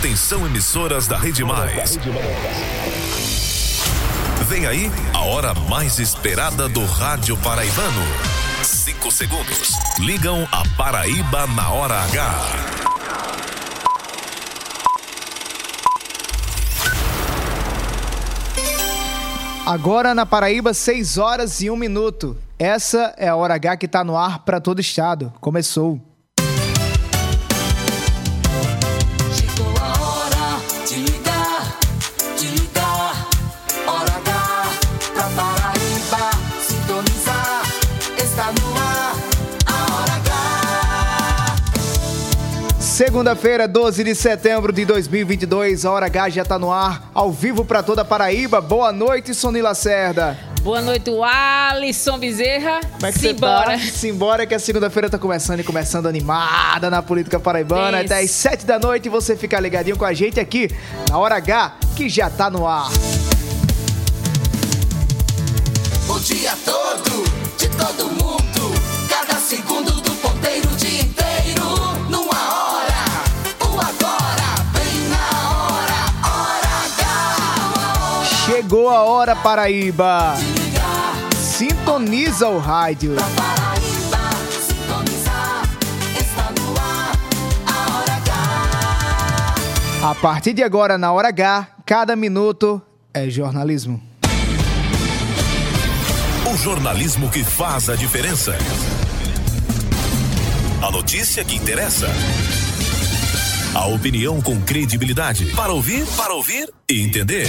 Atenção emissoras da Rede Mais. Vem aí a hora mais esperada do rádio paraibano. Cinco segundos. Ligam a Paraíba na hora H. Agora na Paraíba, 6 horas e 1 minuto. Essa é a hora H que está no ar para todo estado. Começou. Segunda-feira, 12 de setembro de 2022. A hora H já está no ar, ao vivo para toda a Paraíba. Boa noite, Soni Lacerda. Boa noite, Alisson Bezerra. Como é que Simbora. você tá? Simbora que a segunda-feira tá começando e começando animada na política paraibana. Isso. Até às 7 da noite você fica ligadinho com a gente aqui na Hora H, que já tá no ar. Chegou a hora, Paraíba. Sintoniza o rádio. pra Paraíba sintonizar. Está no ar a Hora H. A partir de agora, na Hora H, cada minuto é jornalismo. O jornalismo que faz a diferença. A notícia que interessa. A opinião com credibilidade. Para ouvir, para ouvir e entender.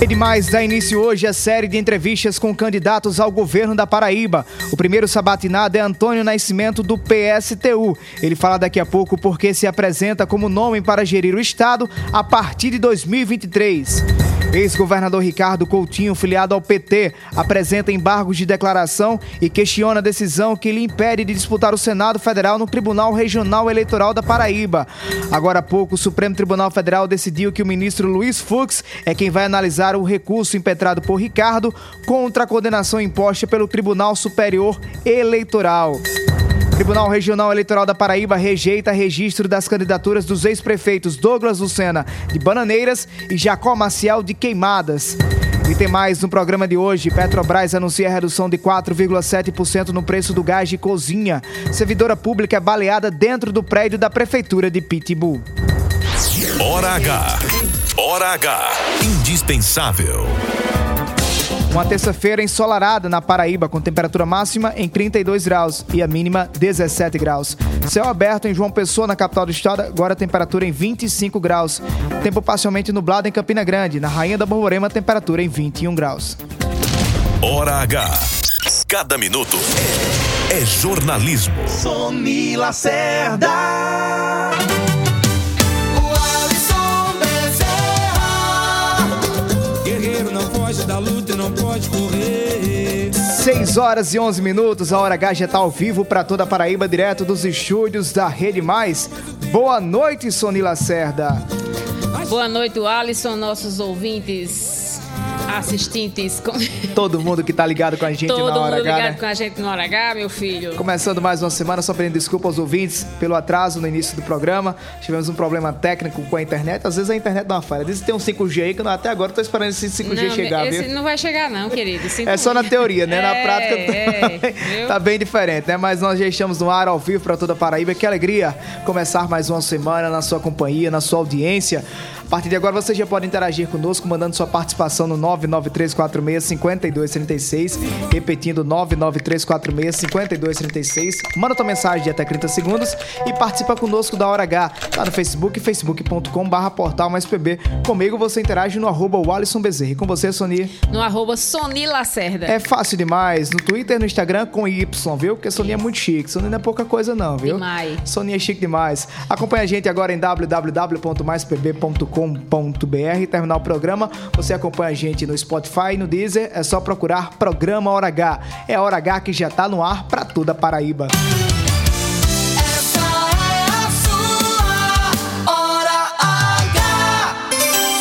Rede Mais dá início hoje a série de entrevistas com candidatos ao governo da Paraíba. O primeiro sabatinado é Antônio Nascimento, do PSTU. Ele fala daqui a pouco porque se apresenta como nome para gerir o Estado a partir de 2023. Ex-governador Ricardo Coutinho, filiado ao PT, apresenta embargos de declaração e questiona a decisão que lhe impede de disputar o Senado Federal no Tribunal Regional Eleitoral da Paraíba. Agora há pouco, o Supremo Tribunal Federal decidiu que o ministro Luiz Fux é quem vai analisar o recurso impetrado por Ricardo contra a condenação imposta pelo Tribunal Superior Eleitoral. Tribunal Regional Eleitoral da Paraíba rejeita registro das candidaturas dos ex-prefeitos Douglas Lucena de Bananeiras e Jacó Maciel de Queimadas. E tem mais no programa de hoje. Petrobras anuncia redução de 4,7% no preço do gás de cozinha. Servidora pública é baleada dentro do prédio da Prefeitura de Pitbull. Hora H. Hora H. Indispensável. Uma terça-feira ensolarada na Paraíba, com temperatura máxima em 32 graus e a mínima 17 graus. Céu aberto em João Pessoa, na capital do estado, agora temperatura em 25 graus. Tempo parcialmente nublado em Campina Grande. Na Rainha da Borborema, temperatura em 21 graus. Hora H. Cada minuto é, é jornalismo. Soni Lacerda. Da luta e não pode correr. 6 horas e 11 minutos, a Hora H já está ao vivo para toda a Paraíba, direto dos estúdios da Rede Mais. Boa noite, Soni Lacerda. Boa noite, Alisson, nossos ouvintes, assistentes, com... Todo mundo que tá ligado com a gente todo na mundo Hora H, ligado né? com a gente no Hora H, meu filho. Começando mais uma semana, só pedindo desculpa aos ouvintes pelo atraso no início do programa. Tivemos um problema técnico com a internet. Às vezes a internet dá uma falha. Diz que tem um 5G aí que eu até agora tô esperando esse 5G não, chegar, esse viu? não vai chegar não, querido. Sinto É só na teoria, né? Na É, prática é, tá bem diferente, né? Mas nós já estamos no ar ao vivo para toda a Paraíba. Que alegria começar mais uma semana na sua companhia, na sua audiência. A partir de agora você já pode interagir conosco, mandando sua participação no 993465236, repetindo 993465236. Manda tua mensagem de até 30 segundos e participa conosco da Hora H, lá no Facebook, facebook.com.br portal. Comigo você interage no arroba o Alisson Bezerra. E com você, Sonia? No arroba Soni Lacerda. É fácil demais. No Twitter e no Instagram com Y, viu? Porque Soninha é muito chique. Soninha não é pouca coisa, não, viu? Demais. Soninha é chique demais. Acompanha a gente agora em www.maispb.com.br Terminar o programa, você acompanha a gente no Spotify no Deezer, é só procurar Programa Hora H. É a Hora H que já tá no ar para toda a Paraíba. É hora H.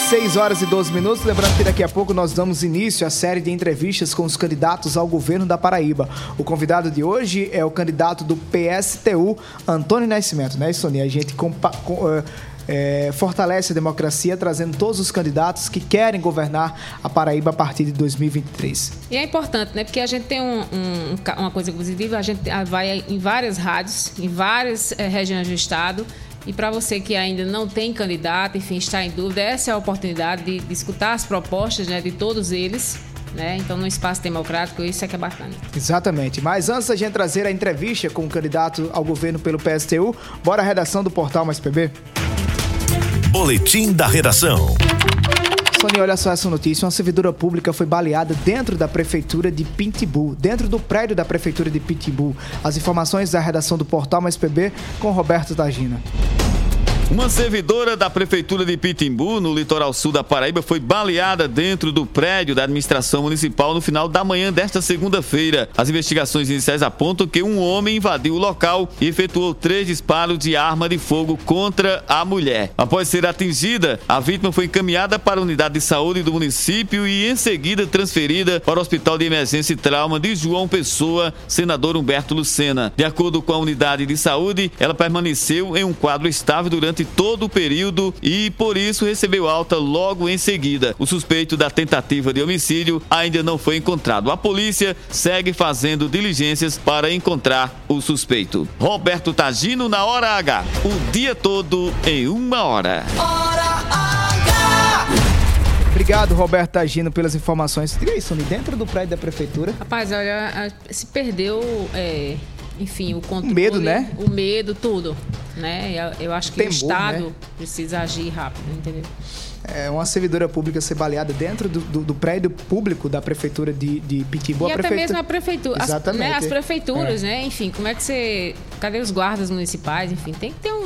6 horas e 12 minutos. Lembrando que daqui a pouco nós damos início à série de entrevistas com os candidatos ao governo da Paraíba. O convidado de hoje é o candidato do PSTU, Antônio Nascimento, né, Sonia? A gente compa- com- eh, eh, fortalece a democracia trazendo todos os candidatos que querem governar a Paraíba a partir de 2023. E é importante, né? Porque a gente tem um- um- um uma coisa positiva, a gente vai em várias rádios, em várias eh, regiões do estado. E para você que ainda não tem candidato, enfim, está em dúvida, essa é a oportunidade de, de escutar as propostas né, de todos eles. Né? Então, no espaço democrático, isso é que é bacana. Exatamente. Mas antes da gente trazer a entrevista com o candidato ao governo pelo PSTU, bora à redação do portal Mais PB? Boletim da redação. Sônia, olha só essa notícia. Uma servidora pública foi baleada dentro da prefeitura de Pitbull, dentro do prédio da prefeitura de Pitbull. As informações da redação do portal Mais PB com Roberto Tagina. Uma servidora da Prefeitura de Pitimbu, no litoral sul da Paraíba, foi baleada dentro do prédio da administração municipal no final da manhã desta segunda-feira. As investigações iniciais apontam que um homem invadiu o local e efetuou três disparos de arma de fogo contra a mulher. Após ser atingida, a vítima foi encaminhada para a unidade de saúde do município e, em seguida, transferida para o Hospital de Emergência e Trauma de João Pessoa, senador Humberto Lucena. De acordo com a unidade de saúde, ela permaneceu em um quadro estável durante todo o período e, por isso, recebeu alta logo em seguida. O suspeito da tentativa de homicídio ainda não foi encontrado. A polícia segue fazendo diligências para encontrar o suspeito. Roberto Tagino na hora H. O dia todo em uma hora. Hora H. Obrigado, Roberto Tagino, pelas informações. Diga aí, dentro do prédio da prefeitura. Rapaz, olha, se perdeu, é, enfim, o controle. medo, né? O medo, tudo. Né? Eu, eu acho que Temor, o Estado né? precisa agir rápido, entendeu? É uma servidora pública ser baleada dentro do, do- do prédio público da prefeitura de, de Pitbull. e A até prefeitura- mesmo a prefeitura. As, Exatamente. né, as prefeituras, É. né? Enfim, como é que você. Cadê os guardas municipais? Enfim, tem que ter um,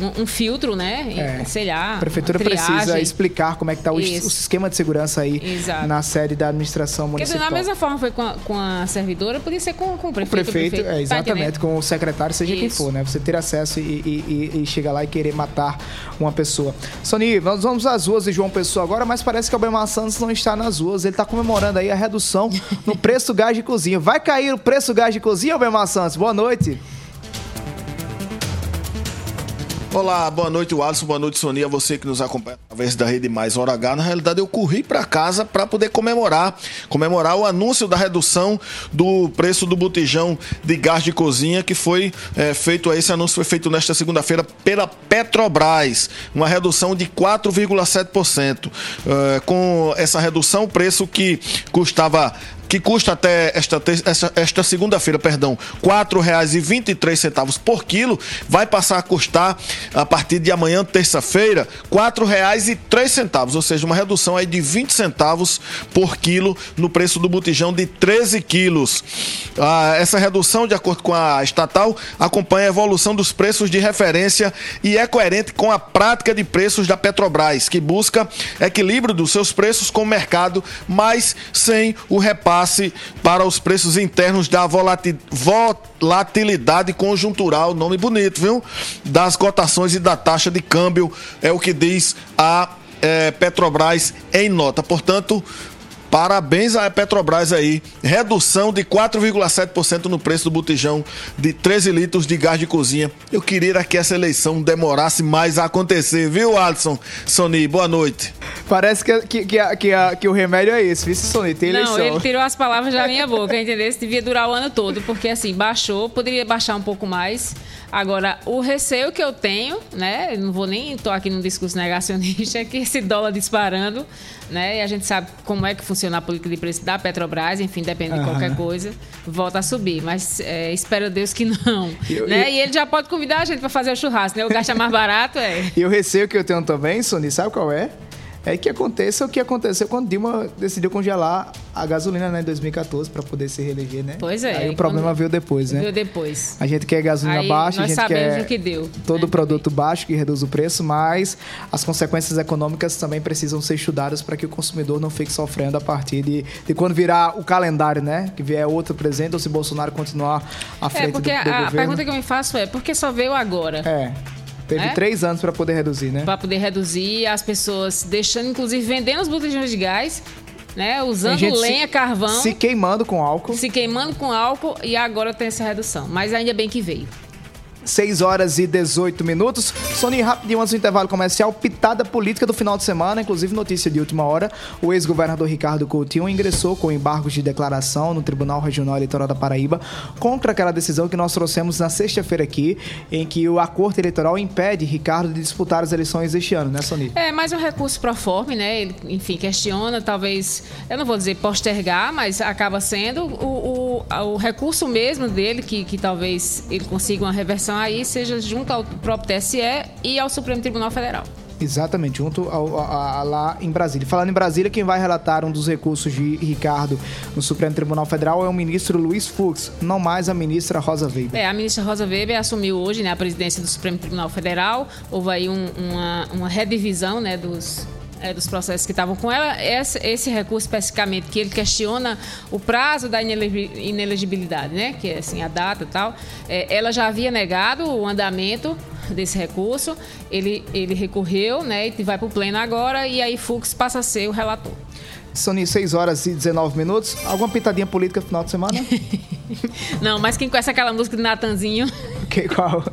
um, um- filtro, né? É. Sei lá. A prefeitura precisa explicar como é que está o, o esquema de segurança aí Exato. na sede da administração municipal. da mesma forma foi com a, com a servidora, podia ser com, com o O prefeito. prefeito, é, Tá exatamente, com o secretário, seja quem Isso. for, né? Você ter acesso e, e, e- e chegar lá e querer matar uma pessoa. Nós vamos às ruas de João Pessoa agora, mas parece que o Albemar Santos não está nas ruas. Ele está comemorando aí a redução no preço do gás de cozinha. Vai cair o preço do gás de cozinha, Albemar Santos? Boa noite. Olá, boa noite, Alisson. Boa noite, Sonia. Você que nos acompanha através da Rede Mais Hora H. Na realidade, eu corri para casa para poder comemorar. Comemorar o anúncio da redução do preço do botijão de gás de cozinha que foi eh, feito. Esse anúncio foi feito nesta segunda-feira pela Petrobras. Uma redução de 4,7%. Eh, com essa redução, o preço que custava que custa até esta, esta, esta segunda-feira, perdão, R$ 4,23 por quilo, vai passar a custar, a partir de amanhã, terça-feira, R$ 4,03, ou seja, uma redução aí de 20 centavos por quilo no preço do botijão de 13 quilos. Ah, essa redução, de acordo com a estatal, acompanha a evolução dos preços de referência e é coerente com a prática de preços da Petrobras, que busca equilíbrio dos seus preços com o mercado, mas sem o para os preços internos da volati- volatilidade conjuntural, nome bonito, viu? Das cotações e da taxa de câmbio, é o que diz a eh, Petrobras em nota. Portanto, Parabéns à Petrobras aí. Redução de 4,7% no preço do botijão de 13 litros de gás de cozinha. Eu queria que essa eleição demorasse mais a acontecer, viu, Alisson? Sony, boa noite. Parece que, que, que, que, que o remédio é esse, viu, Sony? Tem eleição. Não, ele tirou as palavras da minha boca, entendeu? Isso devia durar o ano todo, porque assim, baixou, poderia baixar um pouco mais. Agora, o receio que eu tenho, né? eu Não vou nem tô aqui num discurso negacionista, é que esse dólar disparando, né? E a gente sabe como é que funciona a política de preço da Petrobras, enfim, depende de Aham. qualquer coisa, volta a subir. Mas é, espero Deus que não. Eu- né? eu- E ele já pode convidar a gente para fazer o churrasco, né? O gasto é mais barato, é. E o receio que eu tenho também, Sony, sabe qual é? É que aconteça o que aconteceu quando Dilma decidiu congelar a gasolina né, em 2014 para poder se reeleger, né? Pois é. Aí o problema veio depois, né? Veio depois. A gente quer gasolina Aí baixa, a gente quer que deu, todo né, produto baixo que reduz o preço, mas as consequências econômicas também precisam ser estudadas para que o consumidor não fique sofrendo a partir de, de quando virar o calendário, né? Que vier outro presidente ou se Bolsonaro continuar à frente É, porque do, do a, a governo. pergunta que eu me faço é, por que só veio agora? É. Teve É? três anos para poder reduzir, né? Para poder reduzir as pessoas deixando, inclusive, vendendo os botijões de gás, né? Usando lenha, se, carvão, Se se... queimando com álcool. queimando com álcool e agora tem essa redução. Mas ainda bem que veio. 6 horas e 18 minutos. Sony, rapidinho antes do intervalo comercial, pitada política do final de semana, inclusive notícia de última hora. O ex-governador Ricardo Coutinho ingressou com embargos de declaração no Tribunal Regional Eleitoral da Paraíba contra aquela decisão que nós trouxemos na sexta-feira aqui, em que a Corte Eleitoral impede Ricardo de disputar as eleições este ano, né, Sony? É mais um recurso pro forme, né? Ele, enfim, questiona, talvez, eu não vou dizer postergar, mas acaba sendo o, o, o recurso mesmo dele, que, que talvez ele consiga uma reversão aí, seja junto ao próprio TSE e ao Supremo Tribunal Federal. Exatamente, junto ao- a- a- lá em Brasília. Falando em Brasília, quem vai relatar um dos recursos de Ricardo no Supremo Tribunal Federal é o ministro Luiz Fux, não mais a ministra Rosa Weber. É, a ministra Rosa Weber assumiu hoje né, a presidência do Supremo Tribunal Federal. Houve aí um- uma, uma redivisão né, dos, é, dos processos que estavam com ela. Esse, esse recurso, especificamente, que ele questiona o prazo da inelegi- inelegibilidade, né, que é assim, a data e tal, é, ela já havia negado o andamento desse recurso, ele, ele recorreu né, e vai para o pleno agora, e aí Fux passa a ser o relator. São 6 horas e 19 minutos. Alguma pitadinha política no final de semana? Não, mas quem conhece aquela música de Natanzinho... que, qual?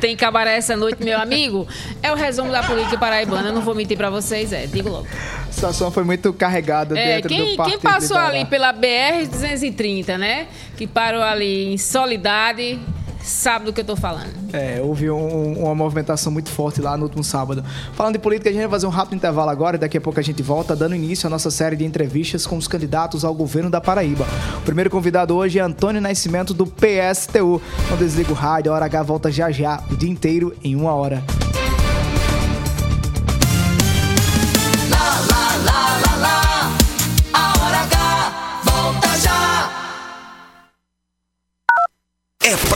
Tem cabaré essa noite, meu amigo. É o resumo da política paraibana. Eu não vou mentir pra vocês, é. Digo logo. A situação foi muito carregada É, dentro quem, do partido. quem passou ali pela BR-230, né? Que parou ali em Solidade, sabe do que eu tô falando. É, houve um- uma movimentação muito forte lá no último sábado. Falando de política, a gente vai fazer um rápido intervalo agora e daqui a pouco a gente volta, dando início à nossa série de entrevistas com os candidatos ao governo da Paraíba. O primeiro convidado hoje é Antônio Nascimento, do PSTU. Não desliga o rádio, a Hora H volta já já, o dia inteiro, em uma hora.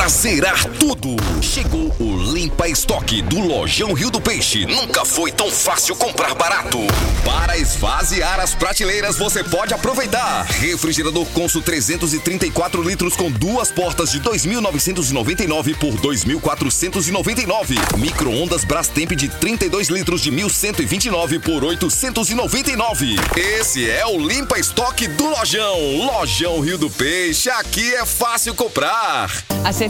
Pra zerar tudo. Chegou o Limpa Estoque do Lojão Rio do Peixe. Nunca foi tão fácil comprar barato. Para esvaziar as prateleiras, você pode aproveitar. Refrigerador Consul 334 litros com duas portas de 2.999 por 2.499. Micro-ondas Brastemp de 32 litros de 1.129 por 899. Esse é o Limpa Estoque do Lojão. Lojão Rio do Peixe. Aqui é fácil comprar. Há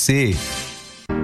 você.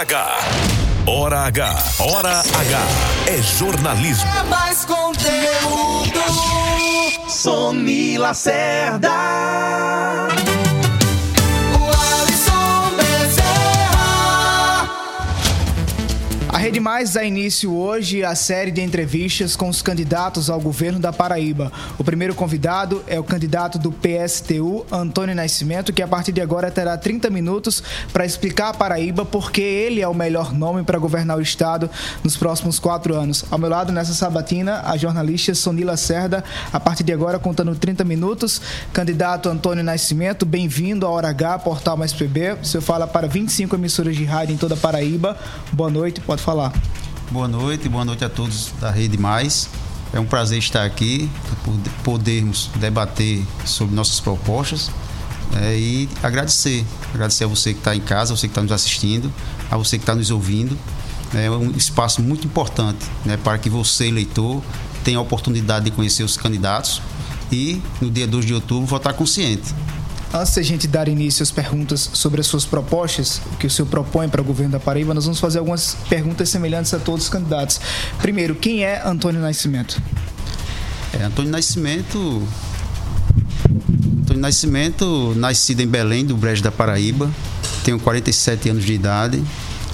H. Hora H. Hora H. É jornalismo. É mais conteúdo. Sony Lacerda. A Rede Mais dá início hoje à série de entrevistas com os candidatos ao governo da Paraíba. O primeiro convidado é o candidato do PSTU, Antônio Nascimento, que a partir de agora terá 30 minutos para explicar a Paraíba porque ele é o melhor nome para governar o estado nos próximos quatro anos. Ao meu lado, nessa sabatina, a jornalista Sonila Cerda, a partir de agora contando 30 minutos. Candidato Antônio Nascimento, bem-vindo à Hora H, Portal Mais PB. O senhor fala para 25 emissoras de rádio em toda a Paraíba. Boa noite, pode falar. Boa noite, boa noite a todos da Rede Mais. É um prazer estar aqui, pod- podermos debater sobre nossas propostas é, e agradecer. Agradecer a você que está em casa, você que está nos assistindo, a você que está nos ouvindo. É um espaço muito importante né, para que você, eleitor, tenha a oportunidade de conhecer os candidatos e, no dia 2 de outubro, votar consciente. Antes de a gente dar início às perguntas sobre as suas propostas, o que o senhor propõe para o governo da Paraíba, nós vamos fazer algumas perguntas semelhantes a todos os candidatos. Primeiro, quem é Antônio Nascimento? É, Antônio Nascimento. Antônio Nascimento, nascido em Belém, do Brejo da Paraíba, tenho 47 anos de idade,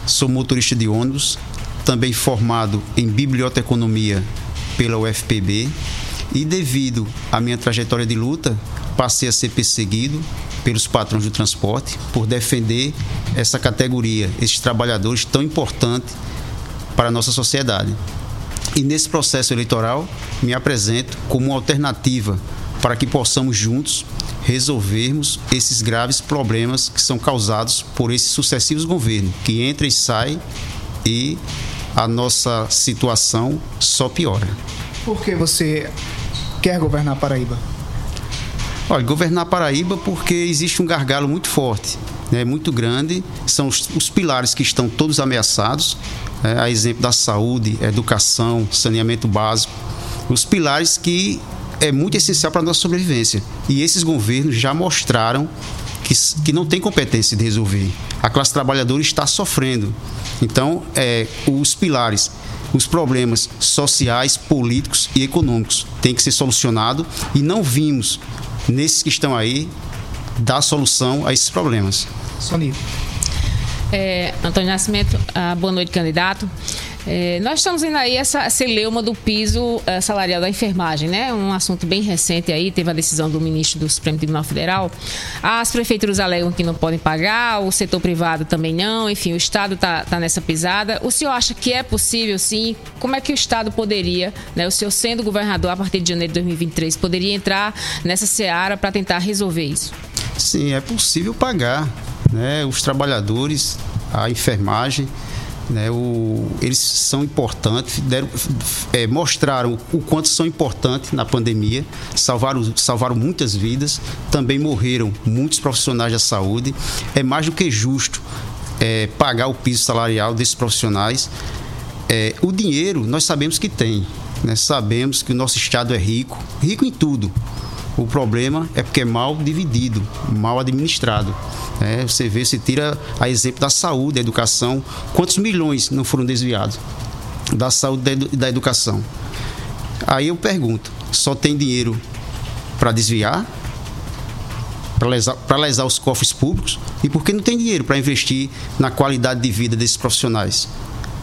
sou motorista de ônibus, também formado em biblioteconomia pela UFPB e devido à minha trajetória de luta, passei a ser perseguido pelos patrões do transporte por defender essa categoria, esses trabalhadores tão importantes para a nossa sociedade. E nesse processo eleitoral, me apresento como alternativa para que possamos juntos resolvermos esses graves problemas que são causados por esses sucessivos governos, que entra e sai e a nossa situação só piora. Por que você quer governar Paraíba? Olha, governar Paraíba porque existe um gargalo muito forte, né, muito grande. São os, os pilares que estão todos ameaçados, né, a exemplo da saúde, educação, saneamento básico. Os pilares que é muito essencial para a nossa sobrevivência. E esses governos já mostraram que, que não tem competência de resolver. A classe trabalhadora está sofrendo. Então, é, os pilares, os problemas sociais, políticos e econômicos têm que ser solucionados e não vimos nesses que estão aí dar solução a esses problemas. Sonia. É, Antônio Nascimento, ah, boa noite, candidato. É, nós estamos vendo aí essa celeuma do piso eh, salarial da enfermagem, né? Um assunto bem recente aí, teve a decisão do ministro do Supremo Tribunal Federal. As prefeituras alegam que não podem pagar, o setor privado também não, enfim, o Estado está tá nessa pisada. O senhor acha que é possível, sim? Como é que o Estado poderia, né, o senhor sendo governador a partir de janeiro de 2023, poderia entrar nessa seara para tentar resolver isso? Sim, é possível pagar né, os trabalhadores, a enfermagem. Né, o, eles são importantes, deram, é, mostraram o quanto são importantes na pandemia, salvaram, salvaram muitas vidas, também morreram muitos profissionais da saúde. É mais do que justo é, pagar o piso salarial desses profissionais. É, o dinheiro nós sabemos que tem, né, sabemos que o nosso Estado é rico, rico em tudo. O problema é porque é mal dividido, mal administrado. É, você vê, se tira a exemplo da saúde, da educação, quantos milhões não foram desviados da saúde e da, edu- da educação. Aí eu pergunto: só tem dinheiro para desviar? Para lesar, lesar os cofres públicos? E por que não tem dinheiro para investir na qualidade de vida desses profissionais?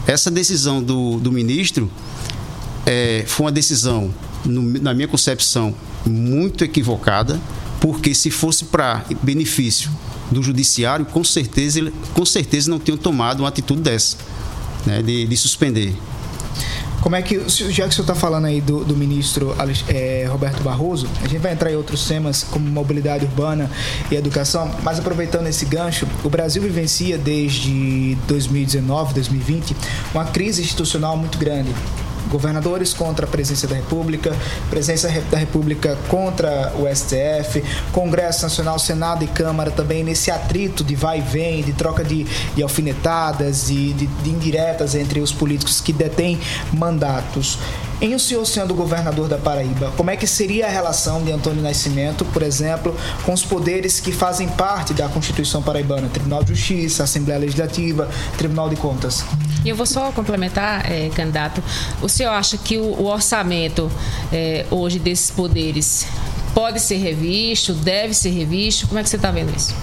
Essa decisão do, do ministro é, foi uma decisão, no, na minha concepção, muito equivocada, porque se fosse para benefício do judiciário, com certeza, com certeza não tinham tomado uma atitude dessa, né, de, de suspender. Como é que, já que o senhor está falando aí do, do ministro é, Roberto Barroso, a gente vai entrar em outros temas como mobilidade urbana e educação, mas aproveitando esse gancho, o Brasil vivencia desde 2019, 2020, uma crise institucional muito grande governadores contra a presidência da República, presidência da República contra o STF, Congresso Nacional, Senado e Câmara também nesse atrito de vai e vem, de troca de, de alfinetadas e de, de indiretas entre os políticos que detêm mandatos. Em o senhor sendo governador da Paraíba, como é que seria a relação de Antônio Nascimento, por exemplo, com os poderes que fazem parte da Constituição paraibana? Tribunal de Justiça, Assembleia Legislativa, Tribunal de Contas. E eu vou só complementar, é, candidato. O senhor acha que o, o orçamento é, hoje desses poderes pode ser revisto, deve ser revisto? Como é que você está vendo isso?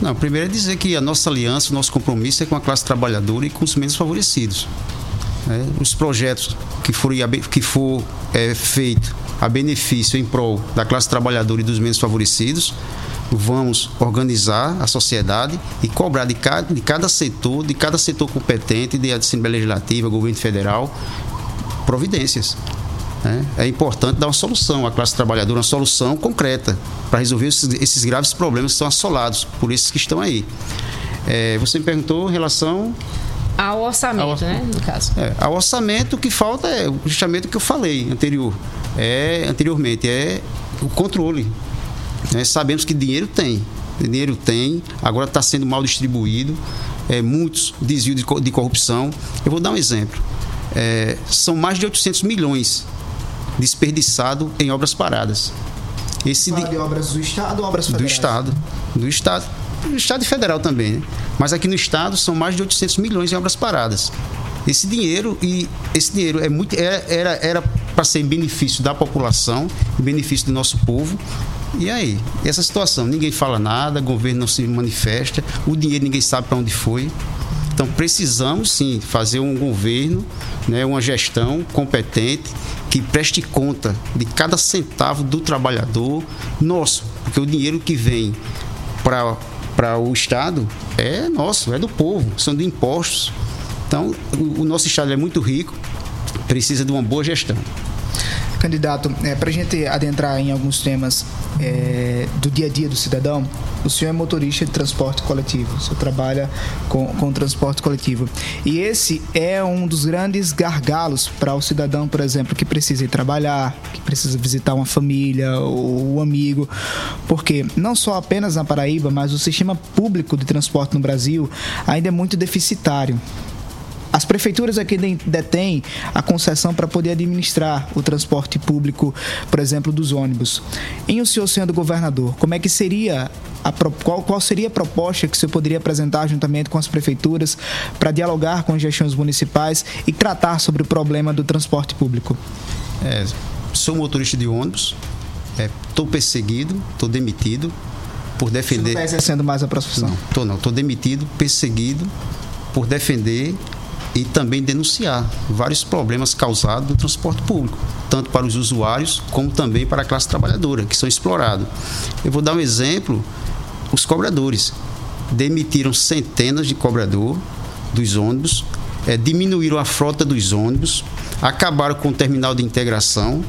Não, primeiro é dizer que a nossa aliança, o nosso compromisso é com a classe trabalhadora e com os menos favorecidos. Né? Os projetos que for, que for é, feito a benefício em prol da classe trabalhadora e dos menos favorecidos, vamos organizar a sociedade e cobrar de cada, de cada setor, de cada setor competente, de Assembleia Legislativa, governo federal, providências. Né? É importante dar uma solução à classe trabalhadora, uma solução concreta para resolver esses, esses, graves problemas que estão assolados por esses que estão aí. É, você me perguntou em relação ao orçamento, ao, né, no caso. É, ao orçamento, o que falta é o justamente o que eu falei anterior, é, anteriormente, é o controle. Né? Sabemos que dinheiro tem, dinheiro tem, agora está sendo mal distribuído, é, muitos desvios de, de corrupção. Eu vou dar um exemplo. É, são mais de 800 milhões desperdiçado em obras paradas. Esse de, de obras do Estado ou obras federais? Do Estado. Do Estado no Estado e federal também, né? Mas aqui no Estado são mais de 800 milhões em obras paradas. Esse dinheiro e esse dinheiro é muito era era para ser em benefício da população, em benefício do nosso povo. E aí, essa situação, ninguém fala nada, o governo não se manifesta, o dinheiro ninguém sabe para onde foi. Então precisamos sim fazer um governo, né, uma gestão competente que preste conta de cada centavo do trabalhador nosso, porque o dinheiro que vem para para o Estado é nosso, é do povo, são de impostos. Então, o, o nosso Estado é muito rico, precisa de uma boa gestão. Candidato, é, para a gente adentrar em alguns temas é, do dia a dia do cidadão, o senhor é motorista de transporte coletivo, o senhor trabalha com, com transporte coletivo. E esse é um dos grandes gargalos para o cidadão, por exemplo, que precisa ir trabalhar, que precisa visitar uma família ou um amigo, porque não só apenas na Paraíba, mas o sistema público de transporte no Brasil ainda é muito deficitário. As prefeituras aqui detêm a concessão para poder administrar o transporte público, por exemplo, dos ônibus. Em o senhor sendo governador, como é que seria a, qual, qual seria a proposta que você poderia apresentar juntamente com as prefeituras para dialogar com as gestões municipais e tratar sobre o problema do transporte público? É, sou motorista de ônibus, estou é, perseguido, estou demitido por defender. Você não está exercendo mais a profissão? Não, estou não, estou demitido, perseguido por defender e também denunciar vários problemas causados no transporte público, tanto para os usuários como também para a classe trabalhadora, que são explorados. Eu vou dar um exemplo: os cobradores demitiram centenas de cobrador dos ônibus, é, diminuíram a frota dos ônibus, acabaram com o terminal de integração.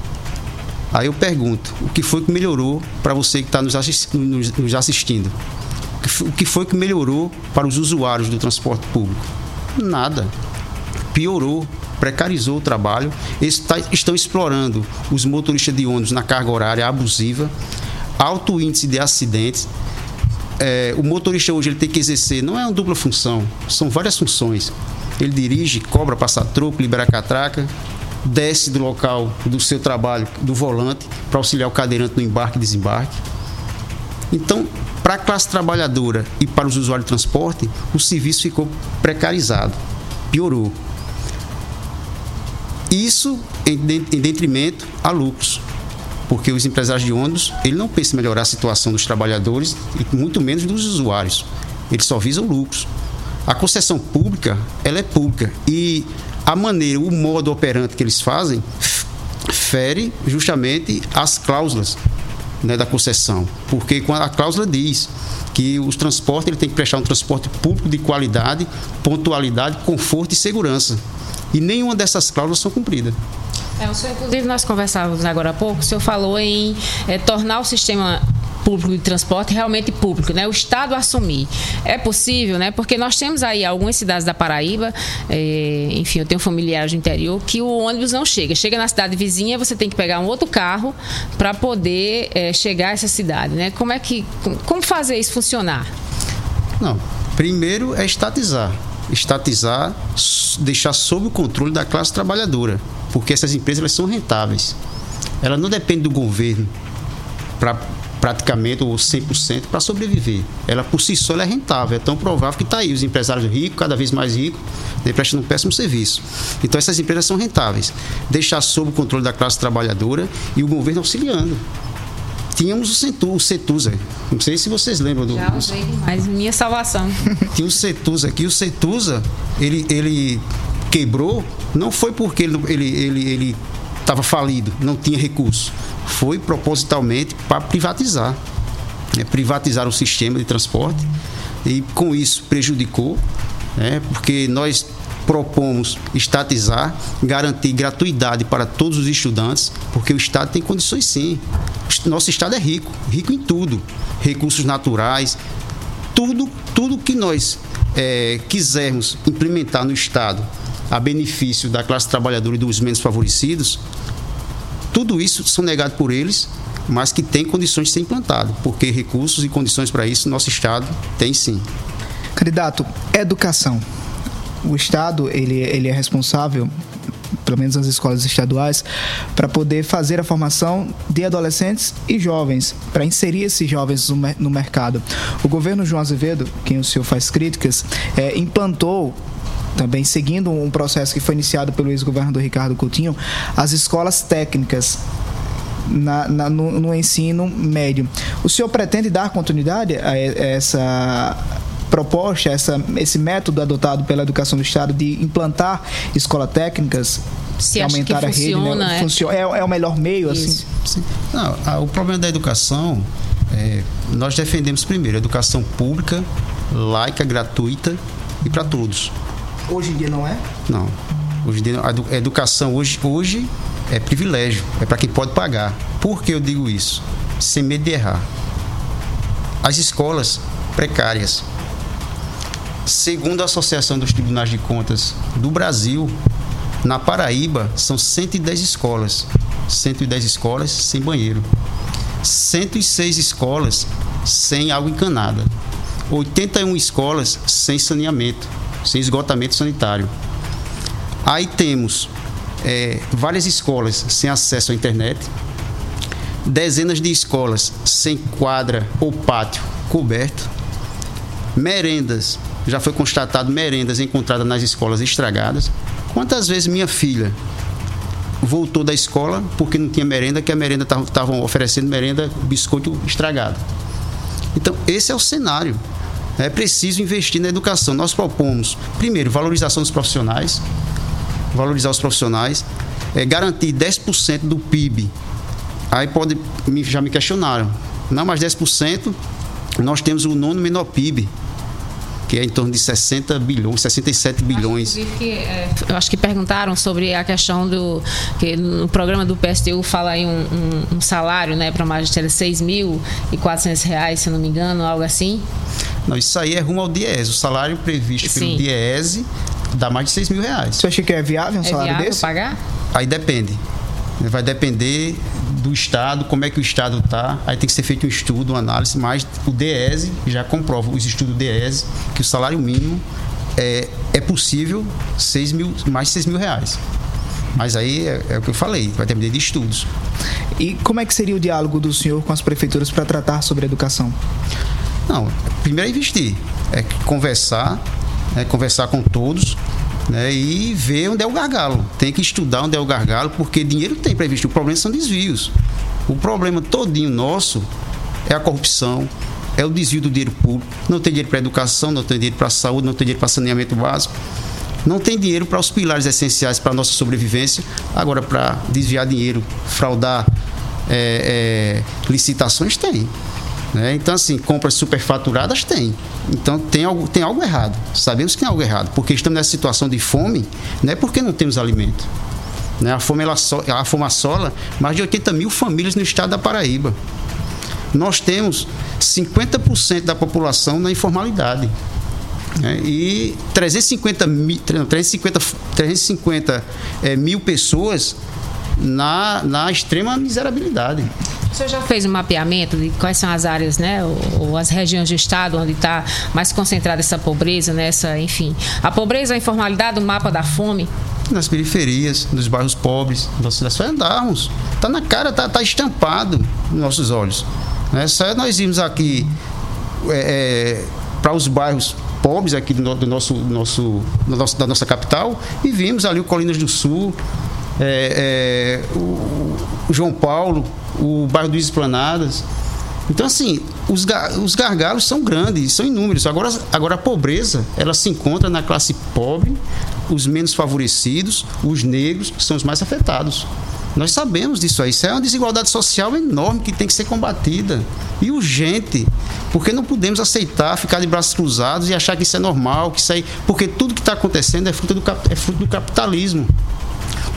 Aí eu pergunto, o que foi que melhorou para você que está nos, nos assistindo? O que foi que melhorou para os usuários do transporte público? Nada piorou, precarizou o trabalho. Eles estão explorando os motoristas de ônibus na carga horária abusiva, alto índice de acidentes. É, o motorista hoje ele tem que exercer, não é uma dupla função, são várias funções. Ele dirige, cobra, passa troco, libera catraca, desce do local do seu trabalho, do volante, para auxiliar o cadeirante no embarque e desembarque. Então, para a classe trabalhadora e para os usuários de transporte, o serviço ficou precarizado, piorou. Isso em, em detrimento a lucros. Porque os empresários de ônibus, ele não pensa em melhorar a situação dos trabalhadores e muito menos dos usuários. Eles só visam lucros. A concessão pública, ela é pública e a maneira, o modo operante que eles fazem fere justamente as cláusulas né, da concessão, porque quando a cláusula diz que os transportes ele tem que prestar um transporte público de qualidade, pontualidade, conforto e segurança. E nenhuma dessas cláusulas são cumpridas. É, o senhor, inclusive, nós conversávamos agora há pouco, o senhor falou em eh, tornar o sistema público de transporte realmente público, né? O Estado assumir. É possível, né? Porque nós temos aí algumas cidades da Paraíba, eh, enfim, eu tenho familiares do interior, que o ônibus não chega. Chega na cidade vizinha, você tem que pegar um outro carro para poder eh, chegar a essa cidade, né? Como é que, como fazer isso funcionar? Não. Primeiro é estatizar. Estatizar, deixar sob o controle da classe trabalhadora. Porque essas empresas elas são rentáveis. Ela não depende do governo para praticamente ou 100% para sobreviver. Ela por si só é rentável. É tão provável que está aí os empresários ricos, cada vez mais ricos, né, prestando um péssimo serviço. Então essas empresas são rentáveis. Deixar sob o controle da classe trabalhadora e o governo auxiliando. Tínhamos o Centu- o Cetusa. Não sei se vocês lembram do. Já usei demais, minha salvação. Tinha o Cetusa aqui. O Cetusa, ele, ele quebrou, não foi porque ele estava ele, ele, ele tava falido, não tinha recurso. Foi propositalmente para privatizar. né? privatizar o sistema de transporte e com isso prejudicou, né? porque nós propomos estatizar, garantir gratuidade para todos os estudantes, porque o Estado tem condições sim. Nosso Estado é rico, rico em tudo, recursos naturais, tudo, tudo que nós eh, quisermos implementar no Estado a benefício da classe trabalhadora e dos menos favorecidos, tudo isso são negados por eles, mas que tem condições de ser implantado, porque recursos e condições para isso nosso Estado tem sim. Candidato, educação. O Estado, ele, ele é responsável, pelo menos nas escolas estaduais, para poder fazer a formação de adolescentes e jovens, para inserir esses jovens no, no mercado. O governo João Azevedo, quem o senhor faz críticas, eh, implantou também seguindo um processo que foi iniciado pelo ex-governador Ricardo Coutinho, as escolas técnicas na- na- no, no ensino médio. O senhor pretende dar continuidade a, essa proposta, essa, esse método adotado pela educação do Estado de implantar escolas técnicas Se e aumentar a rede? funciona, né? é? Funciona- é, é o melhor meio, assim? Sim. Não, a- o problema da educação, é, nós defendemos primeiro a educação pública, laica, gratuita e para todos. Hoje em dia não é? Não. Hoje em dia, a educação hoje, hoje é privilégio, é para quem pode pagar. Por que eu digo isso? Sem medo de errar. As escolas precárias. Segundo a Associação dos Tribunais de Contas do Brasil, na Paraíba são 110 escolas. 110 escolas sem banheiro. 106 escolas sem água encanada. 81 escolas sem saneamento, sem esgotamento sanitário. Aí temos eh, várias escolas sem acesso à internet, dezenas de escolas sem quadra ou pátio coberto, merendas, já foi constatado merendas encontradas nas escolas estragadas. Quantas vezes minha filha voltou da escola porque não tinha merenda, que a merenda estavam oferecendo merenda, biscoito estragado. Então, esse é o cenário. É preciso investir na educação. Nós propomos, primeiro, valorização dos profissionais, valorizar os profissionais, é, garantir 10% do PIB. Aí pode, já me questionaram, não, mas 10%, nós temos o nono menor PIB, que é em torno de 60 bilhões, 67 bilhões. Inclusive que, é, eu acho que perguntaram sobre a questão do que no programa do PSTU fala aí um, um- um salário, né, para magistério de 6 mil e 400 reais, se não me engano, algo assim. Não, isso aí é rumo ao DIES. O salário previsto Sim. pelo DIES dá mais de 6 mil reais. Você acha que é viável um é salário viável desse? pagar? Aí depende. Vai depender do Estado, como é que o Estado está. Aí tem que ser feito um estudo, uma análise, mas o DES já comprova, os estudos do DES, que o salário mínimo é, é possível 6 mil, mais de 6 mil reais. Mas aí é, é o que eu falei, vai depender de estudos. E como é que seria o diálogo do senhor com as prefeituras para tratar sobre a educação? Não, primeiro é investir, é conversar, é conversar com todos, né, e ver onde é o gargalo. Tem que estudar onde é o gargalo, porque dinheiro tem para investir. O problema são desvios. O problema todinho nosso é a corrupção, é o desvio do dinheiro público. Não tem dinheiro para educação, não tem dinheiro para saúde, não tem dinheiro para saneamento básico. Não tem dinheiro para os pilares essenciais para a nossa sobrevivência. Agora, para desviar dinheiro, fraudar é, é, licitações, tem. Né? Então, assim, compras superfaturadas tem. Então, tem algo, tem algo errado. Sabemos que tem algo errado. Porque estamos nessa situação de fome, não é porque não temos alimento. Né? A, fome, ela, a fome assola mais de 80 mil famílias no estado da Paraíba. Nós temos 50% da população na informalidade. Né? E 350, mil, 350, 350 é, mil pessoas na, na extrema miserabilidade. O senhor já fez um mapeamento de quais são as áreas, né, ou, as regiões do estado onde está mais concentrada essa pobreza, nessa, né, enfim, a pobreza, a informalidade, o mapa da fome? Nas periferias, nos bairros pobres, nós só andarmos. Está na cara, está tá estampado nos nossos olhos. Né? Só nós irmos aqui é, é, para os bairros pobres aqui do, do, nosso, nosso, do nosso, da nossa capital e vimos ali o Colinas do Sul, é, é, o, o, João Paulo, o bairro dos Esplanadas. Então, assim, os, os gargalos são grandes, são inúmeros. Agora, agora, a pobreza, ela se encontra na classe pobre, os menos favorecidos, os negros, são os mais afetados. Nós sabemos disso aí. Isso é uma desigualdade social enorme que tem que ser combatida. E urgente. Porque não podemos aceitar ficar de braços cruzados e achar que isso é normal, que isso aí. Porque tudo que está acontecendo é fruto, do, é fruto do capitalismo.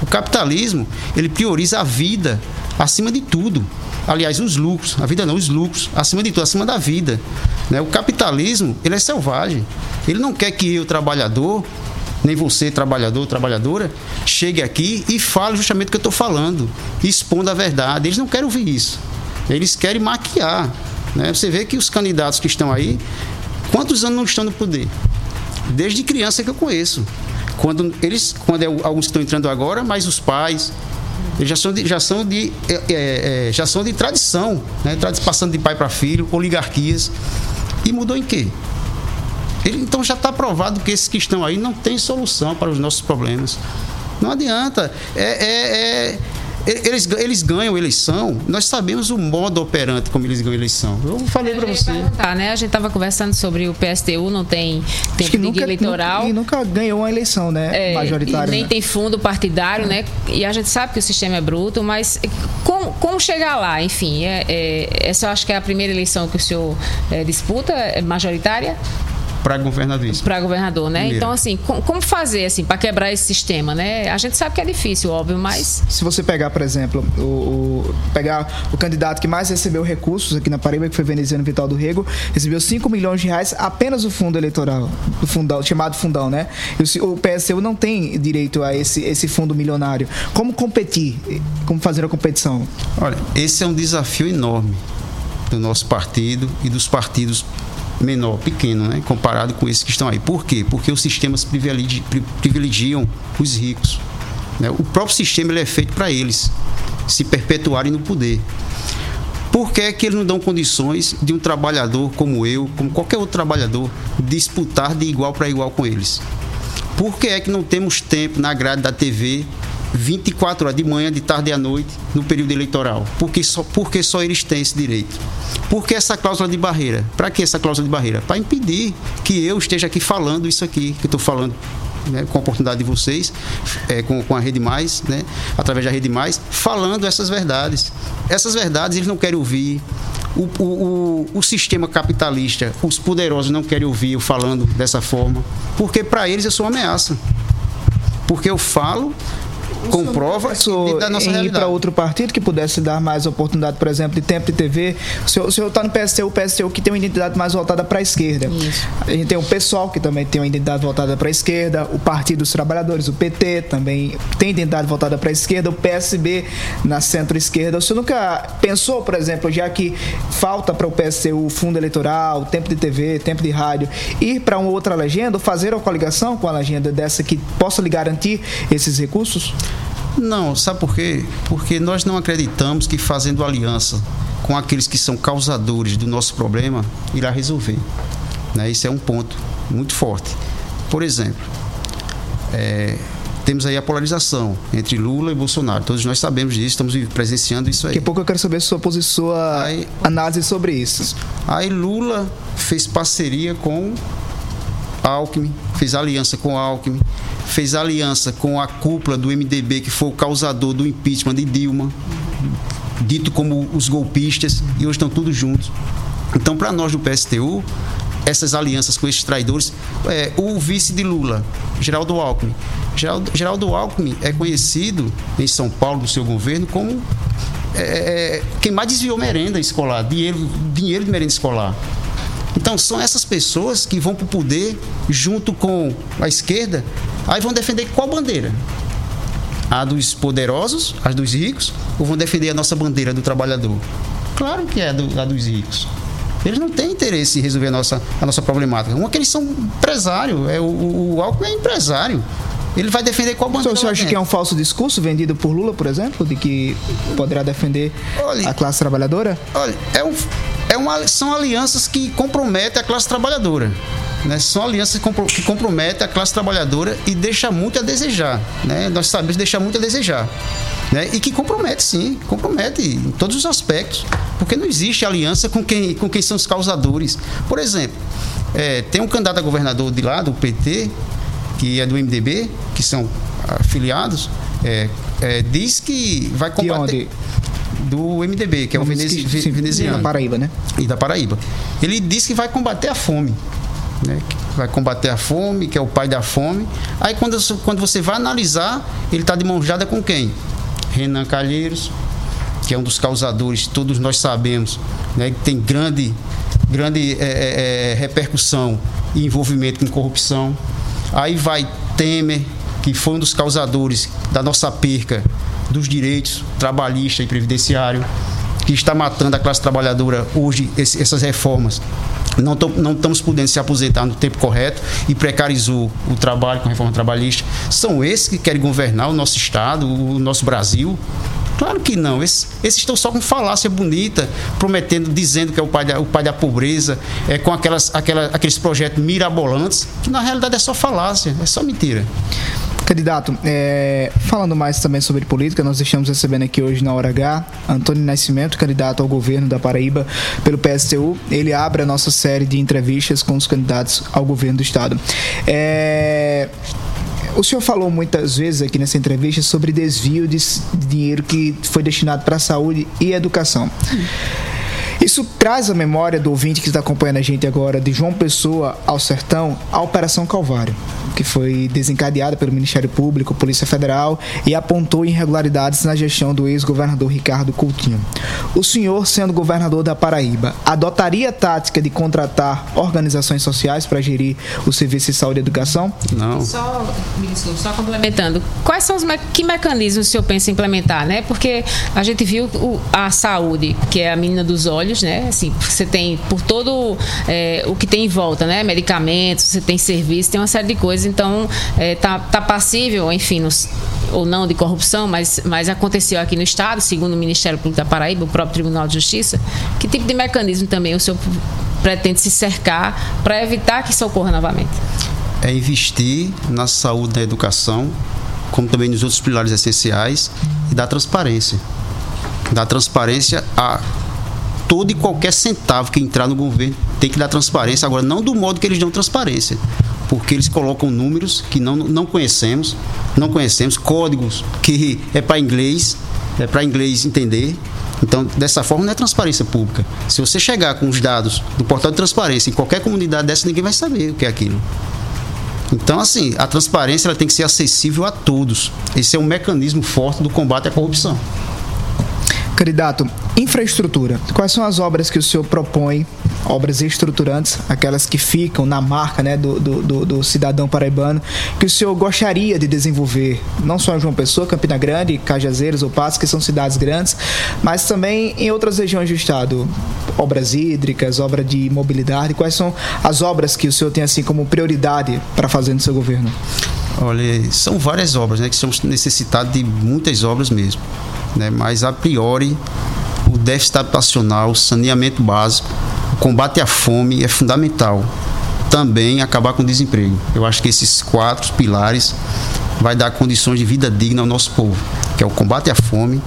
O capitalismo, ele prioriza a vida acima de tudo. Aliás, os lucros, a vida não, os lucros, acima de tudo, acima da vida. Né? O capitalismo, ele é selvagem. Ele não quer que eu, trabalhador, nem você, trabalhador, trabalhadora, chegue aqui e fale justamente o que eu estou falando, expondo a verdade. Eles não querem ouvir isso. Eles querem maquiar. Né? Você vê que os candidatos que estão aí, quantos anos não estão no poder? Desde criança que eu conheço. Quando eles, quando é, alguns estão entrando agora, mas os pais, já são de, já são de, é, é, é já são de tradição, né? passando de pai para filho, oligarquias. E mudou em quê? Ele, então já está provado que esses que estão aí não têm solução para os nossos problemas. Não adianta. É, é, é eles, eles ganham eleição, nós sabemos o modo operante como eles ganham eleição. Eu falei para você. Tá, né? A gente estava conversando sobre o PSTU, não tem tempo nunca, eleitoral. Nunca, e nunca ganhou uma eleição, né? É, Majoritária. nem né? tem fundo partidário, é. né? E a gente sabe que o sistema é bruto, mas como, como chegar lá? Enfim, é, é, essa eu acho que é a primeira eleição que o senhor é, disputa, é majoritária? Para governador. Para governador, né? Primeiro. Então, assim, como fazer assim para quebrar esse sistema, né? A gente sabe que é difícil, óbvio, mas se você pegar, por exemplo, o, o pegar o candidato que mais recebeu recursos aqui na Paraíba, que foi veneziano Vital do Rego, recebeu 5 milhões de reais apenas o fundo eleitoral, o fundão, chamado fundão, né? E o, o PSU não tem direito a esse esse fundo milionário. Como competir? Como fazer a competição? Olha, esse é um desafio enorme do nosso partido e dos partidos menor, pequeno, né? comparado com esses que estão aí. Por quê? Porque os sistemas privilegiam os ricos. Né? O próprio sistema ele é feito para eles se perpetuarem no poder. Por que, é que eles não dão condições de um trabalhador como eu, como qualquer outro trabalhador, disputar de igual para igual com eles? Por que é que não temos tempo na grade da TV 24 horas de manhã, de tarde e à noite, no período eleitoral. Porque só, porque só eles têm esse direito. Por que essa cláusula de barreira? Para que essa cláusula de barreira? Para impedir que eu esteja aqui falando isso aqui, que estou falando né, com a oportunidade de vocês, é, com, com a Rede Mais, né, através da Rede Mais, falando essas verdades. Essas verdades eles não querem ouvir. O, o, o, o sistema capitalista, os poderosos não querem ouvir eu falando dessa forma, porque para eles eu sou uma ameaça. Porque eu falo comprova em ir para outro partido que pudesse dar mais oportunidade, por exemplo, de tempo de TV. O senhor, está no PSTU, o PSTU que tem uma identidade mais voltada para a esquerda. Isso. A gente tem o PSOL, que também tem uma identidade voltada para a esquerda, o Partido dos Trabalhadores, o PT, também tem identidade voltada para a esquerda, o PSB na centro-esquerda. O senhor nunca pensou, por exemplo, já que falta para o PSTU fundo eleitoral, tempo de TV, tempo de rádio, ir para uma outra legenda, fazer uma coligação com a legenda dessa que possa lhe garantir esses recursos? Não, sabe por quê? Porque nós não acreditamos que fazendo aliança com aqueles que são causadores do nosso problema irá resolver. Né? Isso é um ponto muito forte. Por exemplo, É, temos aí a polarização entre Lula e Bolsonaro. Todos nós sabemos disso, estamos presenciando isso aí. Daqui a pouco eu quero saber sua, sua aí, análise sobre isso. Aí Lula fez parceria com Alckmin, fez aliança com Alckmin, fez aliança com a cúpula do MDB, que foi o causador do impeachment de Dilma, dito como os golpistas, e hoje estão todos juntos. Então, para nós do PSTU, essas alianças com esses traidores, é, o vice de Lula, Geraldo Alckmin. Geraldo, Geraldo Alckmin é conhecido em São Paulo, do seu governo, como é, é quem mais desviou merenda escolar, dinheiro, dinheiro de merenda escolar. Então, são essas pessoas que vão para o poder junto com a esquerda, aí vão defender qual bandeira? A dos poderosos, a dos ricos, ou vão defender a nossa bandeira do trabalhador? Claro que é a, do, a dos ricos. Eles não têm interesse em resolver a nossa, a nossa problemática. Uma que eles são empresário, é, o, o Alckmin é empresário. Ele vai defender qual bandeira? Então, você acha que é um falso discurso vendido por Lula, por exemplo, de que poderá defender olha, a classe trabalhadora? Olha, é um, é uma, são alianças que comprometem a classe trabalhadora. Né? São alianças que comprometem a classe trabalhadora e deixa muito a desejar. Né? Nós sabemos deixar muito a desejar. Né? E que compromete, sim, compromete em todos os aspectos. Porque não existe aliança com quem, com quem são os causadores. Por exemplo, é, tem um candidato a governador de lá, do PT, que é do MDB, que são afiliados, é, é, diz que vai combater. Do MDB, que é o venezi, que, sim, veneziano. Da Paraíba, né? E da Paraíba. Ele diz que vai combater a fome. Né? vai combater a fome, que é o pai da fome. Aí quando, quando você vai analisar, ele está de mão dada com quem? Renan Calheiros, que é um dos causadores, todos nós sabemos, né, que tem grande, grande é, é, é repercussão e envolvimento com corrupção. Aí vai Temer, que foi um dos causadores da nossa perca dos direitos trabalhista e previdenciário, que está matando a classe trabalhadora hoje, esse, essas reformas. Não, tô, não estamos podendo se aposentar no tempo correto e precarizou o trabalho com a reforma trabalhista. São esses que querem governar o nosso Estado, o nosso Brasil. Claro que não. Esses, esses, estão só com falácia bonita, prometendo, dizendo que é o pai da, o pai da pobreza, é, com aquelas, aquela, aqueles projetos mirabolantes, que na realidade é só falácia, é só mentira. Candidato, é, falando mais também sobre política, nós estamos recebendo aqui hoje na Hora H Antônio Nascimento, candidato ao governo da Paraíba pelo PSTU. Ele abre a nossa série de entrevistas com os candidatos ao governo do Estado. É, o senhor falou muitas vezes aqui nessa entrevista sobre desvio de dinheiro que foi destinado para a saúde e educação. Isso traz a memória do ouvinte que está acompanhando a gente agora de João Pessoa ao Sertão, a Operação Calvário que foi desencadeada pelo Ministério Público, Polícia Federal e apontou irregularidades na gestão do ex-governador Ricardo Coutinho. O senhor, sendo governador da Paraíba, adotaria a tática de contratar organizações sociais para gerir o serviço de saúde e educação? Não. Só, só complementando, quais são os me que mecanismos o senhor pensa em implementar, né? Porque a gente viu o, a saúde, que é a menina dos olhos, né? Assim, você tem por todo é, o que tem em volta, né? Medicamentos, você tem serviço, tem uma série de coisas então é, tá, tá passível, enfim, nos, ou não de corrupção, mas, mas aconteceu aqui no Estado, segundo o Ministério Público da Paraíba, o próprio Tribunal de Justiça. Que tipo de mecanismo também o senhor pretende se cercar para evitar que isso ocorra novamente? É investir na saúde na educação, como também nos outros pilares essenciais, e dar transparência. Dar transparência a todo e qualquer centavo que entrar no governo tem que dar transparência. Agora, não do modo que eles dão transparência porque eles colocam números que não, não conhecemos, não conhecemos, códigos que é para inglês, é para inglês entender. Então, dessa forma, não é transparência pública. Se você chegar com os dados do portal de transparência em qualquer comunidade dessa, ninguém vai saber o que é aquilo. Então, assim, a transparência ela tem que ser acessível a todos. Esse é um mecanismo forte do combate à corrupção. Candidato, infraestrutura. Quais são as obras que o senhor propõe, obras estruturantes, aquelas que ficam na marca né, do, do, do, cidadão paraibano, que o senhor gostaria de desenvolver, não só em João Pessoa, Campina Grande, Cajazeiras ou Passos, que são cidades grandes, mas também em outras regiões do estado? Obras hídricas, obra de mobilidade, quais são as obras que o senhor tem assim como prioridade para fazer no seu governo? Olha, são várias obras, né, que estamos necessitados de muitas obras mesmo né? mas a priori o déficit habitacional, o saneamento básico, o combate à fome é fundamental. Também acabar com o desemprego. Eu acho que esses quatro pilares vai dar condições de vida digna ao nosso povo, que é o combate à fome,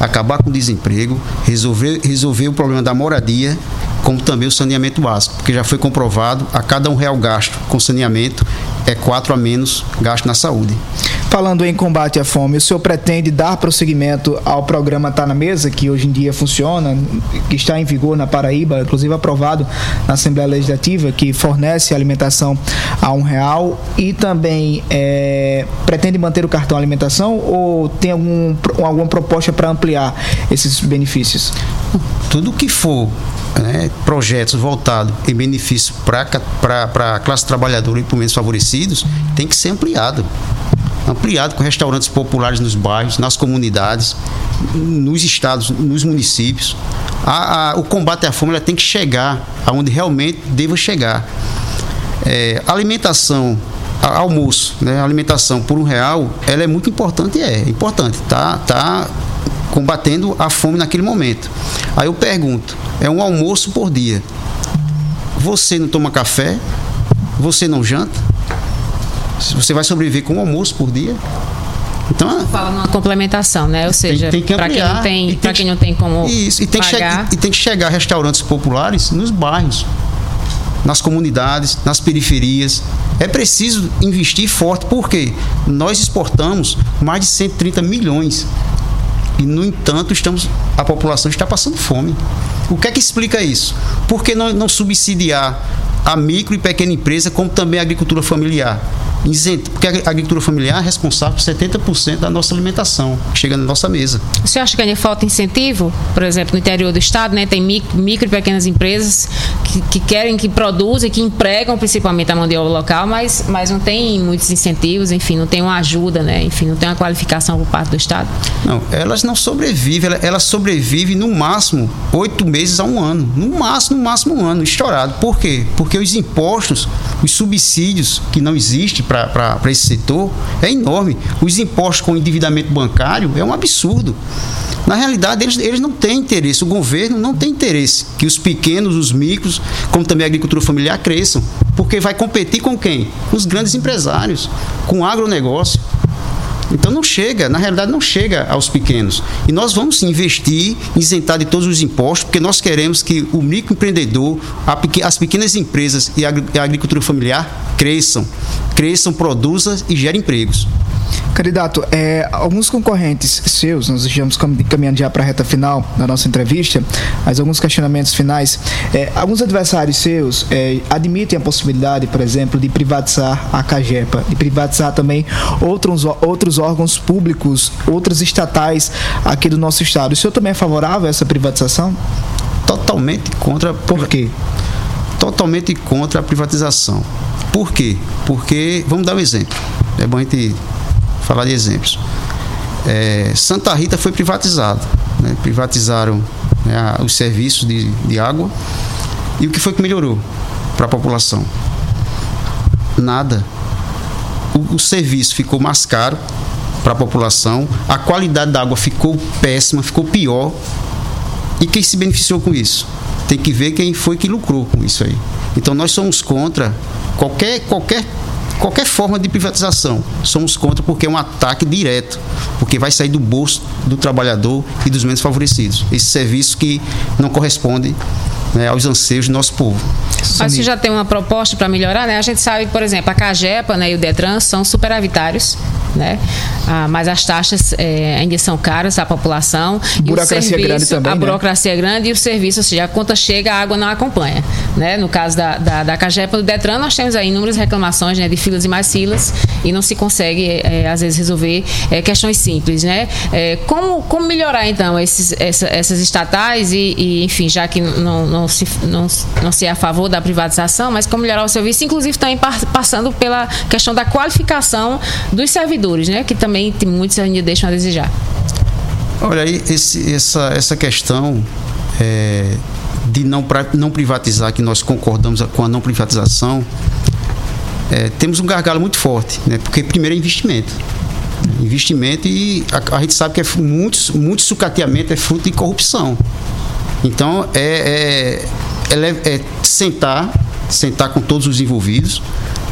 acabar com o desemprego, resolver, resolver o problema da moradia, como também o saneamento básico, porque já foi comprovado a cada um real gasto com saneamento é quatro a menos gasto na saúde. Falando em combate à fome, o senhor pretende dar prosseguimento ao programa Tá na Mesa, que hoje em dia funciona, que está em vigor na Paraíba, inclusive aprovado na Assembleia Legislativa, que fornece alimentação a um real e também é, pretende manter o cartão alimentação ou tem algum, alguma proposta para ampliar esses benefícios? Tudo que for né, projetos voltados em benefício para a classe trabalhadora e para menos favorecidos tem que ser ampliado ampliado com restaurantes populares nos bairros, nas comunidades, nos estados, nos municípios. A, a, o combate à fome tem que chegar aonde realmente deva chegar. É, alimentação, a, almoço, né, alimentação por um real, ela é muito importante, é importante, tá, tá combatendo a fome naquele momento. Aí eu pergunto, é um almoço por dia. Você não toma café? Você não janta? Você vai sobreviver com um almoço por dia? Então, fala numa complementação, né? Ou seja, para quem não tem, para quem não tem como isso, e tem pagar. Que e tem que chegar a restaurantes populares nos bairros, nas comunidades, nas periferias. É preciso investir forte, porque nós exportamos mais de 130 milhões. E, no entanto, estamos, a população está passando fome. O que é que explica isso? Por que não, não subsidiar a micro e pequena empresa, como também a agricultura familiar? isento, porque a agricultura familiar é responsável por 70% da nossa alimentação que chega na nossa mesa. Você acha que ainda falta incentivo? Por exemplo, no interior do estado, né, tem micro, micro e pequenas empresas que, que, querem, que produzem, que empregam principalmente a mão de obra local, mas, mas não tem muitos incentivos, enfim, não tem uma ajuda, né, enfim, não tem uma qualificação por parte do estado. Não, elas não sobrevivem, elas, elas sobrevivem no máximo oito meses a um ano, no máximo, no máximo um ano, estourado. Por quê? Porque os impostos, os subsídios que não existem para esse setor é enorme. Os impostos com endividamento bancário é um absurdo. Na realidade, eles, eles não têm interesse, o governo não tem interesse que os pequenos, os micros, como também a agricultura familiar, cresçam. Porque vai competir com quem? Os grandes empresários, com o agronegócio. Então não chega, na realidade não chega aos pequenos. E nós vamos investir, isentar de todos os impostos, porque nós queremos que o microempreendedor, as pequenas empresas e a agricultura familiar cresçam, cresçam, produzam e gerem empregos. Candidato, é, alguns concorrentes seus, nós estamos caminhando já para a reta final da nossa entrevista, mas alguns questionamentos finais. É, alguns adversários seus é, admitem a possibilidade, por exemplo, de privatizar a CAGEPA, de privatizar também outros, outros órgãos públicos, outros estatais aqui do nosso estado. O senhor também é favorável a essa privatização? Totalmente contra. Por quê? Totalmente contra a privatização. Por quê? Porque, vamos dar um exemplo. É bom a gente falar de exemplos. É, Santa Rita foi privatizado. Né? Privatizaram né, os serviços de, de água. E o que foi que melhorou para a população? Nada. O, o serviço ficou mais caro para a população, a qualidade da água ficou péssima, ficou pior. E quem se beneficiou com isso? Tem que ver quem foi que lucrou com isso aí. Então nós somos contra qualquer, qualquer qualquer forma de privatização. Somos contra porque é um ataque direto, porque vai sair do bolso do trabalhador e dos menos favorecidos. Esse serviço que não corresponde né, aos anseios do nosso povo. Mas você já tem uma proposta para melhorar, né? A gente sabe, por exemplo, a Cagepa né, e o Detran são superavitários, né? Ah, mas as taxas é, ainda são caras à população. Burocracia serviço, grande também. A né? burocracia é grande e o serviço, ou seja, a conta chega, a água não acompanha. Né? No caso da, da, da Cagepa do Detran, nós temos aí inúmeras reclamações né, de filas e mais filas e não se consegue, é, às vezes, resolver é, questões simples. Né? É, como, como melhorar, então, esses, essa, essas estatais e, e, enfim, já que não, não, se, não, não se é a favor da privatização, mas como melhorar o serviço, inclusive também passando pela questão da qualificação dos servidores, né? que também tem muitos ainda deixam a desejar. Olha aí, esse, essa, essa questão é, de não, não privatizar, que nós concordamos com a não privatização, é, temos um gargalo muito forte, né? porque primeiro é investimento. Investimento e a, a gente sabe que é muito, muito sucateamento é fruto de corrupção. Então é, é, é, é sentar, sentar com todos os envolvidos,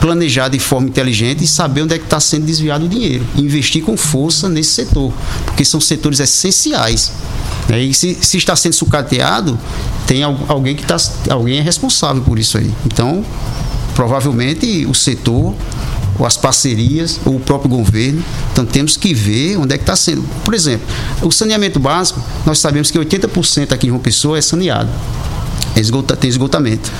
planejar de forma inteligente e saber onde é que está sendo desviado o dinheiro. Investir com força nesse setor, porque são setores essenciais. Né? E se, se está sendo sucateado, tem alguém que está, alguém é responsável por isso aí. Então, provavelmente o setor ou as parcerias, ou o próprio governo. Então temos que ver onde é que está sendo. Por exemplo, o saneamento básico, nós sabemos que 80% aqui em João Pessoa é saneado. É esgota, tem esgotamento.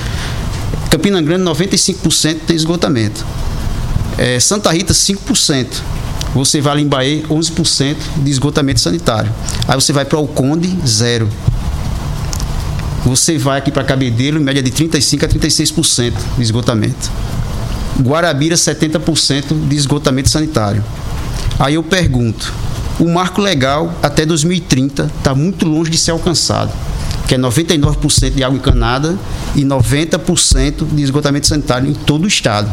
Campina Grande, 95% tem esgotamento. É, Santa Rita, 5%. Você vai ali em Bahia, 11% de esgotamento sanitário. Aí você vai para o Conde, zero. Você vai aqui para Cabedelo, em média de 35% a 36% de esgotamento. Guarabira 70% de esgotamento sanitário. Aí eu pergunto, o marco legal até 2030 está muito longe de ser alcançado, que é 99% de água encanada e 90% de esgotamento sanitário em todo o estado.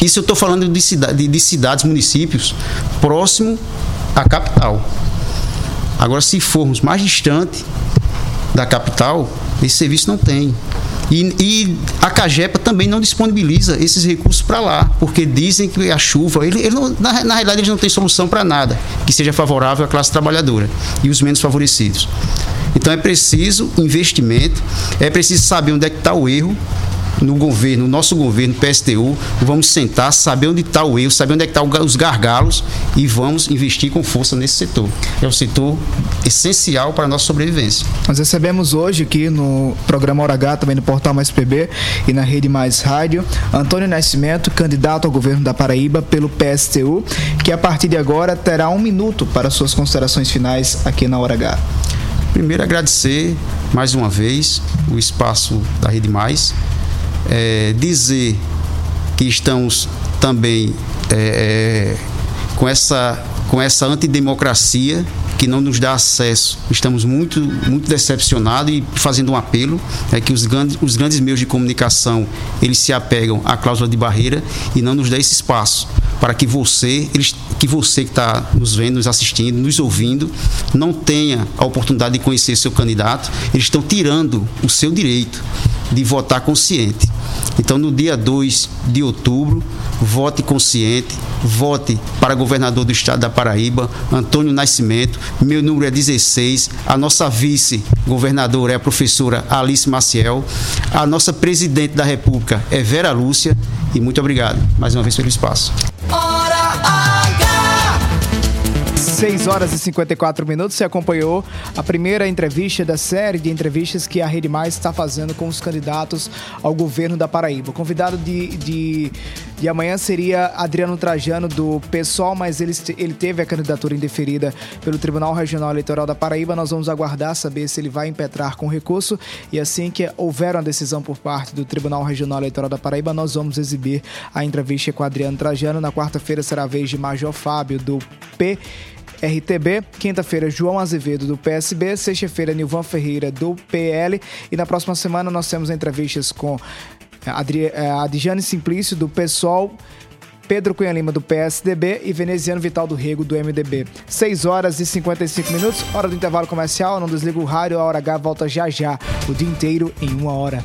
Isso eu estou falando de, cidade, de cidades, municípios próximo à capital. Agora, se formos mais distante da capital, esse serviço não tem. E, e, a Cagepa também não disponibiliza esses recursos para lá, porque dizem que a chuva, ele, ele não, na, na realidade, eles não têm solução para nada que seja favorável à classe trabalhadora e os menos favorecidos. Então é preciso investimento, é preciso saber onde é que está o erro no governo, no nosso governo, PSTU, vamos sentar, saber onde está o erro, saber onde é que estão tá os gargalos e vamos investir com força nesse setor. É um setor essencial para a nossa sobrevivência. Nós recebemos hoje aqui no programa Hora H, também no Portal Mais PB e na Rede Mais Rádio, Antônio Nascimento, candidato ao governo da Paraíba pelo PSTU, que a partir de agora terá um minuto para suas considerações finais aqui na Hora H. Primeiro, agradecer mais uma vez o espaço da Rede Mais é, dizer que estamos também é, é, com, essa, com essa antidemocracia que não nos dá acesso. Estamos muito, muito decepcionados e fazendo um apelo é que os grandes, os grandes meios de comunicação eles se apegam à cláusula de barreira e não nos dá esse espaço para que você, eles, que você que está nos vendo, nos assistindo, nos ouvindo, não tenha a oportunidade de conhecer seu candidato. Eles estão tirando o seu direito de votar consciente. Então, no dia 2 de outubro, vote consciente, vote para governador do estado da Paraíba, Antônio Nascimento. Meu número é 16. A nossa vice-governadora é a professora Alice Maciel. A nossa presidente da República é Vera Lúcia. E muito obrigado mais uma vez pelo espaço. 6 horas e 54 minutos. Você acompanhou a primeira entrevista da série de entrevistas que a Rede Mais está fazendo com os candidatos ao governo da Paraíba. O convidado de, de, de amanhã seria Adriano Trajano, do PSOL, mas ele, ele teve a candidatura indeferida pelo Tribunal Regional Eleitoral da Paraíba. Nós vamos aguardar saber se ele vai impetrar com recurso e assim que houver uma decisão por parte do Tribunal Regional Eleitoral da Paraíba, nós vamos exibir a entrevista com Adriano Trajano. Na quarta-feira será a vez de Major Fábio, do P. RTB, quinta-feira João Azevedo do PSB, sexta-feira Nilvan Ferreira do PL e na próxima semana nós temos entrevistas com Adri eh, Adjane Simplício do PSOL, Pedro Cunha Lima do PSDB e Veneziano Vital do Rego do MDB. 6 horas e 55 minutos, hora do intervalo comercial, não desliga o rádio, a hora H volta já já, o dia inteiro em uma hora.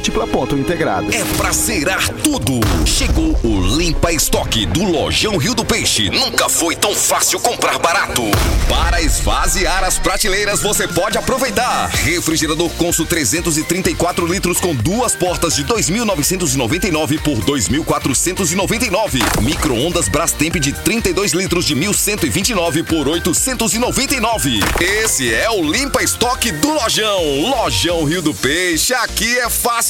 múltipla.integrada. É pra zerar tudo. Chegou o Limpa Estoque do Lojão Rio do Peixe. Nunca foi tão fácil comprar barato. Para esvaziar as prateleiras, você pode aproveitar. Refrigerador Consul 334 litros com duas portas de 2.999 por 2.499. Micro-ondas Brastemp de 32 litros de 1.129 por 899. Esse é o Limpa Estoque do Lojão. Lojão Rio do Peixe. Aqui é fácil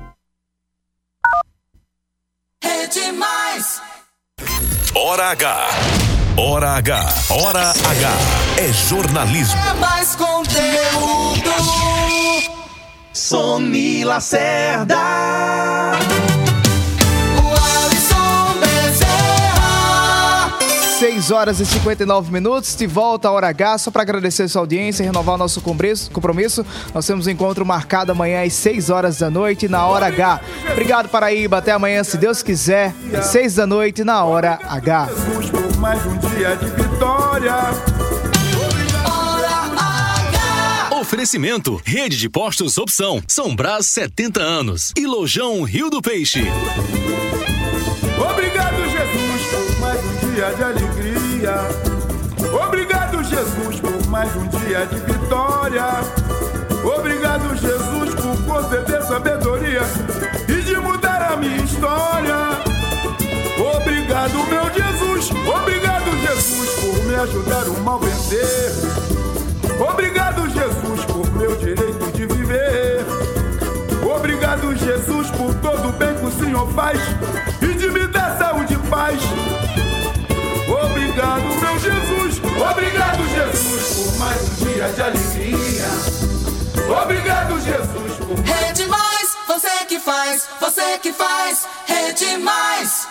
Hora H. Hora H. Hora H. É jornalismo. É mais conteúdo. Sony Lacerda. 6 horas e 59 minutos, de volta à Hora H, só para agradecer a sua audiência e renovar o nosso compromisso-. Nós temos um encontro marcado amanhã às 6 horas da noite na Hora H. Obrigado, Paraíba. Até amanhã, se Deus quiser, às 6 da noite na Hora H. Por mais um dia de vitória. Oferecimento: Rede de Postos Opção, São Brás 70 anos e Lojão Rio do Peixe. Obrigado, Jesus, por mais um dia de alegria. Obrigado, Jesus, por mais um dia de vitória. Obrigado, Jesus, por conceder sabedoria e de mudar a minha história. Obrigado, meu Jesus. Obrigado, Jesus, por me ajudar o mal vencer. Obrigado, Jesus, por meu direito de viver. Obrigado, Jesus, por todo o bem que o Senhor faz e de me dar saúde e paz. Obrigado, Jesus, por mais um dia de alegria. Obrigado, Jesus, por Rede Mais, você que faz, você que faz. Rede Mais.